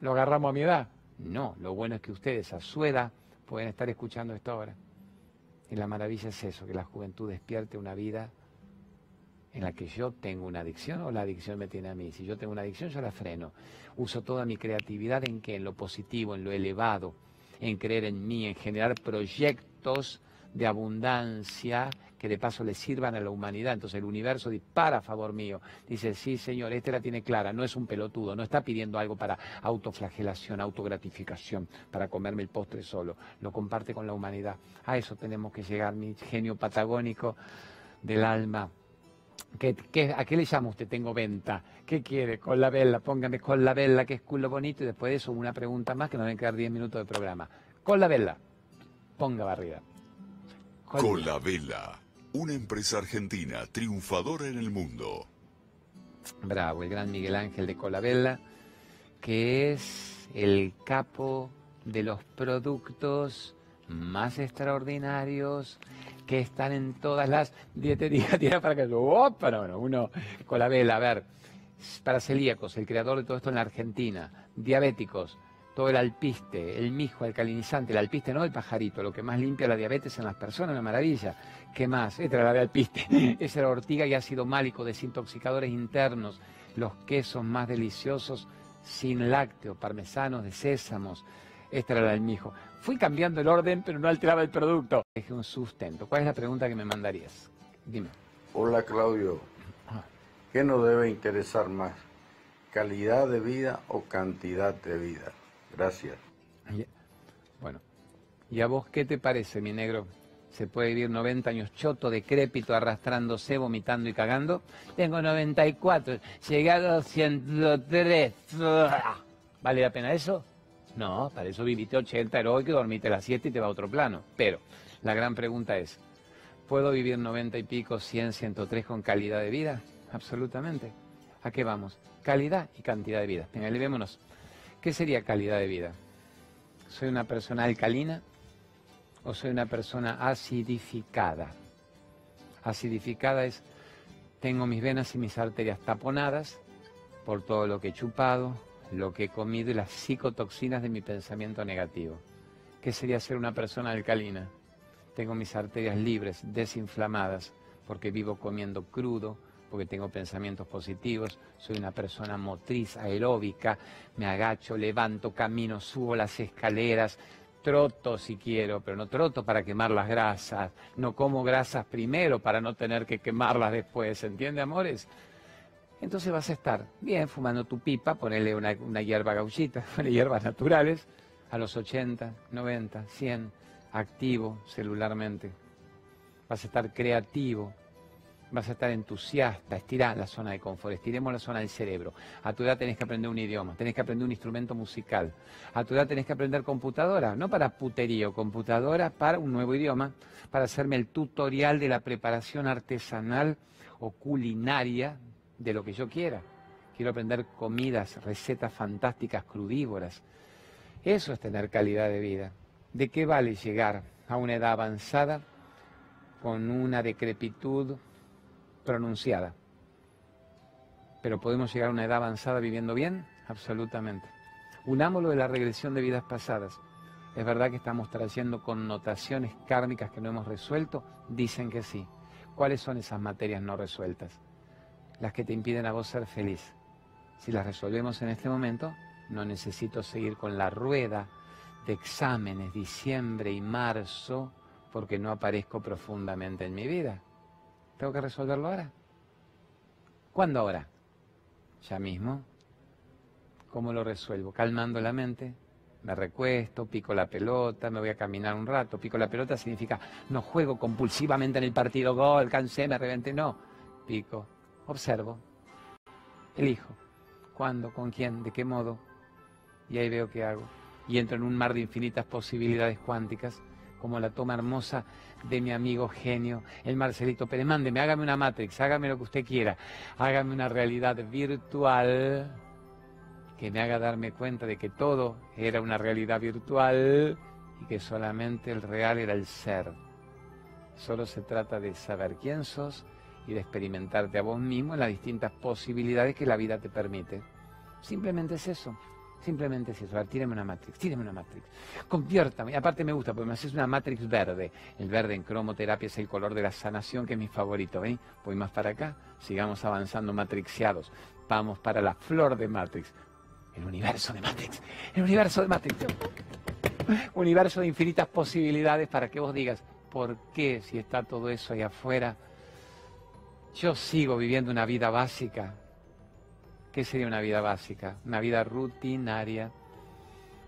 ¿Lo agarramos a mi edad? No, lo bueno es que ustedes a su edad pueden estar escuchando esto ahora. Y la maravilla es eso, que la juventud despierte una vida en la que yo tengo una adicción o la adicción me tiene a mí. Si yo tengo una adicción, yo la freno. Uso toda mi creatividad en qué? En lo positivo, en lo elevado, en creer en mí, en generar proyectos de abundancia que de paso le sirvan a la humanidad. Entonces el universo dispara a favor mío. Dice, sí, señor, este la tiene clara, no es un pelotudo, no está pidiendo algo para autoflagelación, autogratificación, para comerme el postre solo. Lo comparte con la humanidad. A eso tenemos que llegar, mi genio patagónico del alma. ¿Qué, a qué le llama usted? Tengo venta. ¿Qué quiere? Con la vela, póngame con la vela, que es culo bonito, y después de eso una pregunta más que nos van a quedar 10 minutos de programa. Con la vela, ponga barrida. Con la vela una empresa argentina triunfadora en el mundo. Bravo, el gran Miguel Ángel de Colabella, que es el capo de los productos más extraordinarios que están en todas las dietéticas. Tira para que opa, no, no, uno Colabella, a ver, para celíacos, el creador de todo esto en la Argentina, diabéticos, todo el alpiste, el mijo alcalinizante, el alpiste no el pajarito, lo que más limpia la diabetes en las personas, una maravilla. ¿Qué más? Esta era la de alpiste, esa era ortiga y ácido málico, desintoxicadores internos, los quesos más deliciosos sin lácteo, parmesanos de sésamos. Esta era la del mijo. Fui cambiando el orden, pero no alteraba el producto. Dejé un sustento. ¿Cuál es la pregunta que me mandarías? Dime. Hola Claudio. Ah. ¿Qué nos debe interesar más? ¿Calidad de vida o cantidad de vida? Gracias. Bueno, ¿y a vos qué te parece, mi negro? ¿Se puede vivir 90 años choto, decrépito, arrastrándose, vomitando y cagando? Tengo 94, llegué a 103. ¿Vale la pena eso? No, para eso viviste 80 heroico, dormiste las 7 y te va a otro plano. Pero la gran pregunta es, ¿puedo vivir 90 y pico, 100, 103 con calidad de vida? Absolutamente. ¿A qué vamos? Calidad y cantidad de vida. Venga, elevémonos. ¿Qué sería calidad de vida? ¿Soy una persona alcalina o soy una persona acidificada? Acidificada es, tengo mis venas y mis arterias taponadas por todo lo que he chupado, lo que he comido y las psicotoxinas de mi pensamiento negativo. ¿Qué sería ser una persona alcalina? Tengo mis arterias libres, desinflamadas, porque vivo comiendo crudo, porque tengo pensamientos positivos, soy una persona motriz, aeróbica, me agacho, levanto, camino, subo las escaleras, troto si quiero, pero no troto para quemar las grasas, no como grasas primero para no tener que quemarlas después, ¿entiende, amores? Entonces vas a estar bien fumando tu pipa, ponerle una, una hierba gauchita, hierbas naturales, a los 80, 90, 100, activo celularmente. Vas a estar creativo, vas a estar entusiasta, estirá la zona de confort, estiremos la zona del cerebro. A tu edad tenés que aprender un idioma, tenés que aprender un instrumento musical. A tu edad tenés que aprender computadora, no para puterío, computadora para un nuevo idioma, para hacerme el tutorial de la preparación artesanal o culinaria de lo que yo quiera. Quiero aprender comidas, recetas fantásticas, crudívoras. Eso es tener calidad de vida. ¿De qué vale llegar a una edad avanzada con una decrepitud pronunciada. Pero podemos llegar a una edad avanzada viviendo bien, absolutamente. Unamos lo de la regresión de vidas pasadas. ¿Es verdad que estamos trayendo connotaciones kármicas que no hemos resuelto? Dicen que sí. ¿Cuáles son esas materias no resueltas? Las que te impiden a vos ser feliz. Si las resolvemos en este momento, no necesito seguir con la rueda de exámenes diciembre y marzo porque no aparezco profundamente en mi vida. ¿Tengo que resolverlo ahora? ¿Cuándo ahora? Ya mismo. ¿Cómo lo resuelvo? Calmando la mente, me recuesto, pico la pelota, me voy a caminar un rato. Pico la pelota significa no juego compulsivamente en el partido, gol, cansé, me reventé. No, pico, observo, elijo. ¿Cuándo? ¿Con quién? ¿De qué modo? Y ahí veo qué hago. Y entro en un mar de infinitas posibilidades cuánticas, como la toma hermosa de mi amigo genio, el Marcelito Pérez. Mándeme, hágame una Matrix, hágame lo que usted quiera. Hágame una realidad virtual que me haga darme cuenta de que todo era una realidad virtual y que solamente el real era el ser. Solo se trata de saber quién sos y de experimentarte a vos mismo en las distintas posibilidades que la vida te permite. Simplemente es eso. Simplemente es eso. A ver, tíreme una Matrix, tíreme una Matrix. Conviértame. Aparte me gusta, porque me haces una Matrix verde. El verde en cromoterapia es el color de la sanación, que es mi favorito. ¿ven? Voy más para acá. Sigamos avanzando matrixiados. Vamos para la flor de Matrix. El universo de Matrix. El universo de Matrix. Universo de infinitas posibilidades para que vos digas, ¿por qué si está todo eso ahí afuera? Yo sigo viviendo una vida básica. ¿Qué sería una vida básica? Una vida rutinaria,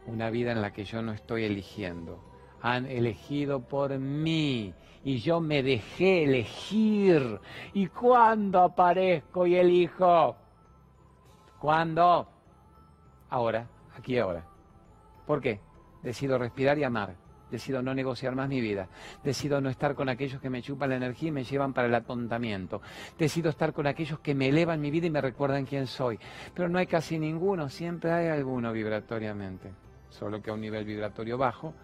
una vida en la que yo no estoy eligiendo. Han elegido por mí y yo me dejé elegir. ¿Y cuándo aparezco y elijo? ¿Cuándo? Ahora, aquí y ahora. ¿Por qué? Decido respirar y amar. Decido no negociar más mi vida. Decido no estar con aquellos que me chupan la energía y me llevan para el atontamiento. Decido estar con aquellos que me elevan mi vida y me recuerdan quién soy. Pero no hay casi ninguno, siempre hay alguno vibratoriamente. Solo que a un nivel vibratorio bajo,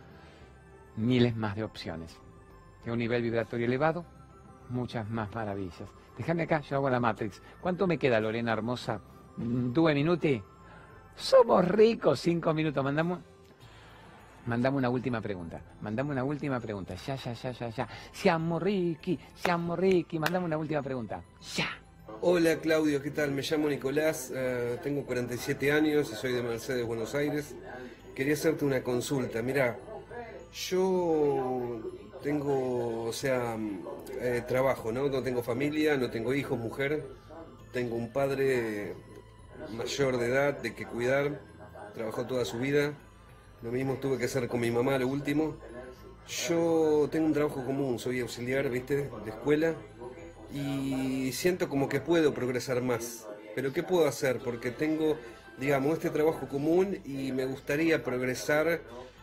miles más de opciones. Y a un nivel vibratorio elevado, muchas más maravillas. Déjame acá, yo hago la Matrix. ¿Cuánto me queda, Lorena Hermosa? ¿Due minuti? Somos ricos, cinco minutos. Mandamos, mandamos una última pregunta. Mandamos una última pregunta. Ya, ya, ya, ya, ya. Siamo ricchi, siamo ricchi. Mandamos una última pregunta. Ya. Hola Claudio, ¿qué tal? Me llamo Nicolás, eh, tengo 47 años y soy de Mercedes, Buenos Aires. Quería hacerte una consulta. Mira, yo tengo, o sea, eh, trabajo, ¿no? No tengo familia, no tengo hijos, mujer. Tengo un padre mayor de edad, de que cuidar, trabajó toda su vida. Lo mismo tuve que hacer con mi mamá, lo último. Yo tengo un trabajo común, soy auxiliar, viste, de escuela, y siento como que puedo progresar más. Pero ¿qué puedo hacer? Porque tengo, digamos, este trabajo común y me gustaría progresar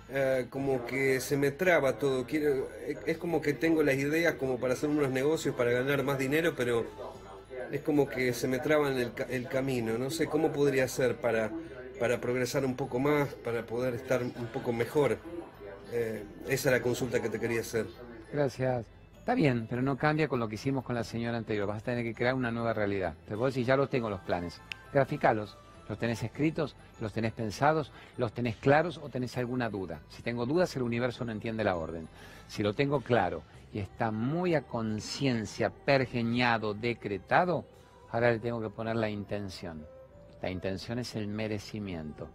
eh, como que se me traba todo. Quiero, es como que tengo las ideas como para hacer unos negocios, para ganar más dinero, pero es como que se me traba en el, camino. No sé cómo podría ser para, para progresar un poco más, para poder estar un poco mejor. Eh, esa es la consulta que te quería hacer. Gracias. Está bien, pero no cambia con lo que hicimos con la señora anterior. Vas a tener que crear una nueva realidad. Te puedo decir, ya los tengo los planes. Graficalos. ¿Los tenés escritos? ¿Los tenés pensados? ¿Los tenés claros o tenés alguna duda? Si tengo dudas, el universo no entiende la orden. Si lo tengo claro y está muy a conciencia, pergeñado, decretado, ahora le tengo que poner la intención. La intención es el merecimiento.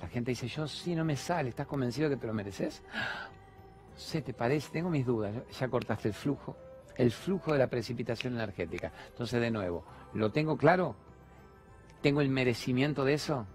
La gente dice, yo sí no me sale, ¿estás convencido que te lo mereces? ¿Se te parece? Tengo mis dudas. Ya cortaste el flujo, el flujo de la precipitación energética. Entonces, de nuevo, ¿lo tengo claro? ¿Tengo el merecimiento de eso?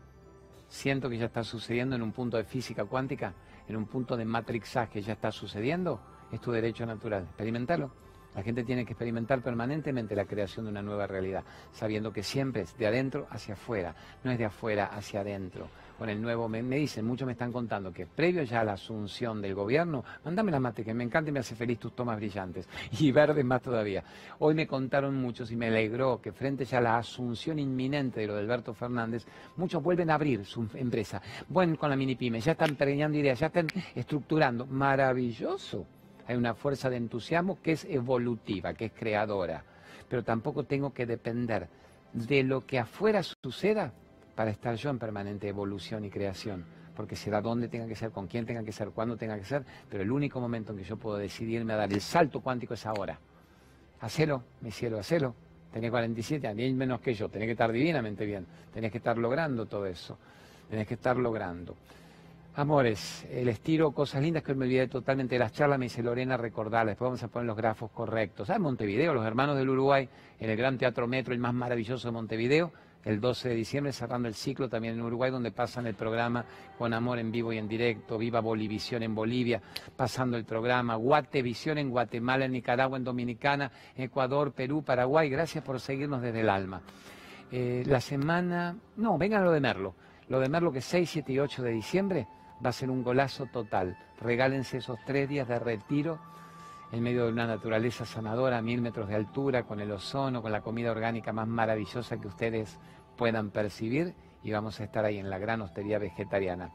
Siento que ya está sucediendo en un punto de física cuántica, en un punto de matrixaje, ya está sucediendo. Es tu derecho natural. Experimentarlo. La gente tiene que experimentar permanentemente la creación de una nueva realidad, sabiendo que siempre es de adentro hacia afuera, no es de afuera hacia adentro con el nuevo, me, dicen, muchos me están contando que previo ya a la asunción del gobierno, mandame la mate, que me encanta y me hace feliz tus tomas brillantes, y verdes más todavía. Hoy me contaron muchos y me alegró que frente ya a la asunción inminente de lo de Alberto Fernández, muchos vuelven a abrir su empresa, bueno, con la mini pyme, ya están preñando ideas, ya están estructurando, maravilloso. Hay una fuerza de entusiasmo que es evolutiva, que es creadora. Pero tampoco tengo que depender de lo que afuera suceda para estar yo en permanente evolución y creación. Porque será dónde tenga que ser, con quién tenga que ser, cuándo tenga que ser. Pero el único momento en que yo puedo decidirme a dar el salto cuántico es ahora. Hacelo, mi cielo, hacelo. Tenés 47 años, menos que yo, tenés que estar divinamente bien, tenés que estar logrando todo eso, tenés que estar logrando. Amores, el estilo Cosas Lindas que hoy me olvidé totalmente de las charlas, me dice Lorena recordarla, después vamos a poner los grafos correctos. Ah, Montevideo, los hermanos del Uruguay, en el Gran Teatro Metro, el más maravilloso de Montevideo, el 12 de diciembre, cerrando el ciclo también en Uruguay, donde pasan el programa con amor en vivo y en directo, Viva Bolivisión en Bolivia, pasando el programa, Guatevisión en Guatemala, en Nicaragua, en Dominicana, Ecuador, Perú, Paraguay. Gracias por seguirnos desde el alma. Eh, la semana, no, vengan lo de Merlo. Lo de Merlo que es 6, 7 y 8 de diciembre va a ser un golazo total. Regálense esos tres días de retiro en medio de una naturaleza sanadora a mil metros de altura, con el ozono, con la comida orgánica más maravillosa que ustedes puedan percibir y vamos a estar ahí en la gran hostería vegetariana.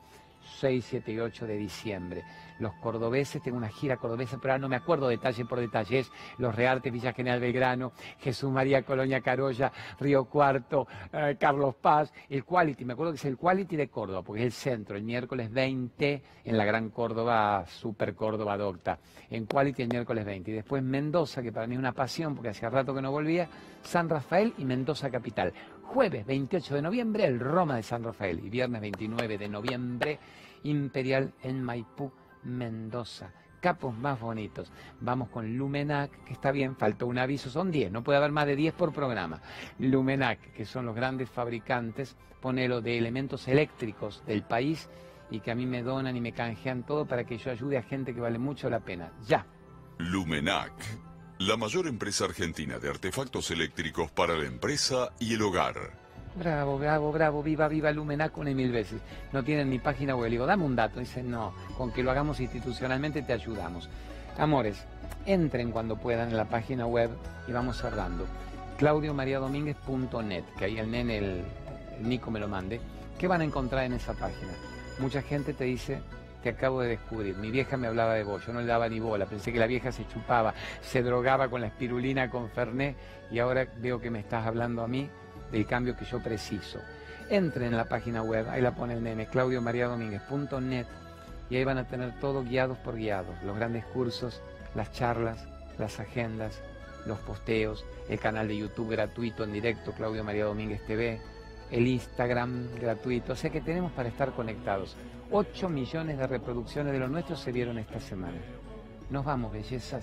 6, 7 y 8 de diciembre. Los cordobeses, tengo una gira cordobesa, pero ahora no me acuerdo detalle por detalle. Es Los Reartes, Villa General Belgrano, Jesús María Colonia Carolla, Río Cuarto, eh, Carlos Paz, el Quality. Me acuerdo que es el Quality de Córdoba, porque es el centro, el miércoles 20 en la Gran Córdoba, Super Córdoba Docta. En Quality el miércoles 20. Y después Mendoza, que para mí es una pasión, porque hacía rato que no volvía, San Rafael y Mendoza Capital. Jueves 28 de noviembre, el Roma de San Rafael. Y viernes 29 de noviembre, Imperial en Maipú, Mendoza. Capos más bonitos. Vamos con Lumenac, que está bien, faltó un aviso, son 10, no puede haber más de 10 por programa. Lumenac, que son los grandes fabricantes, ponelo, de elementos eléctricos del país y que a mí me donan y me canjean todo para que yo ayude a gente que vale mucho la pena. Ya. Lumenac, la mayor empresa argentina de artefactos eléctricos para la empresa y el hogar. Bravo, bravo, bravo, viva, viva Lumenac una mil veces. No tienen ni página web. Le digo, dame un dato. Dicen, no, con que lo hagamos institucionalmente te ayudamos. Amores, entren cuando puedan en la página web y vamos cerrando. claudiomariadomínguez.net, que ahí el nene, el Nico me lo mande. ¿Qué van a encontrar en esa página? Mucha gente te dice, te acabo de descubrir. Mi vieja me hablaba de vos, yo no le daba ni bola. Pensé que la vieja se chupaba, se drogaba con la espirulina, con Fernet, y ahora veo que me estás hablando a mí del cambio que yo preciso. Entren en la página web, ahí la pone el nene, claudiomariadomínguez.net, y ahí van a tener todo guiados por guiados, los grandes cursos, las charlas, las agendas, los posteos, el canal de YouTube gratuito en directo, Claudio María Domínguez TV, el Instagram gratuito, o sea que tenemos para estar conectados. 8 millones de reproducciones de lo nuestro se vieron esta semana. Nos vamos, bellezas.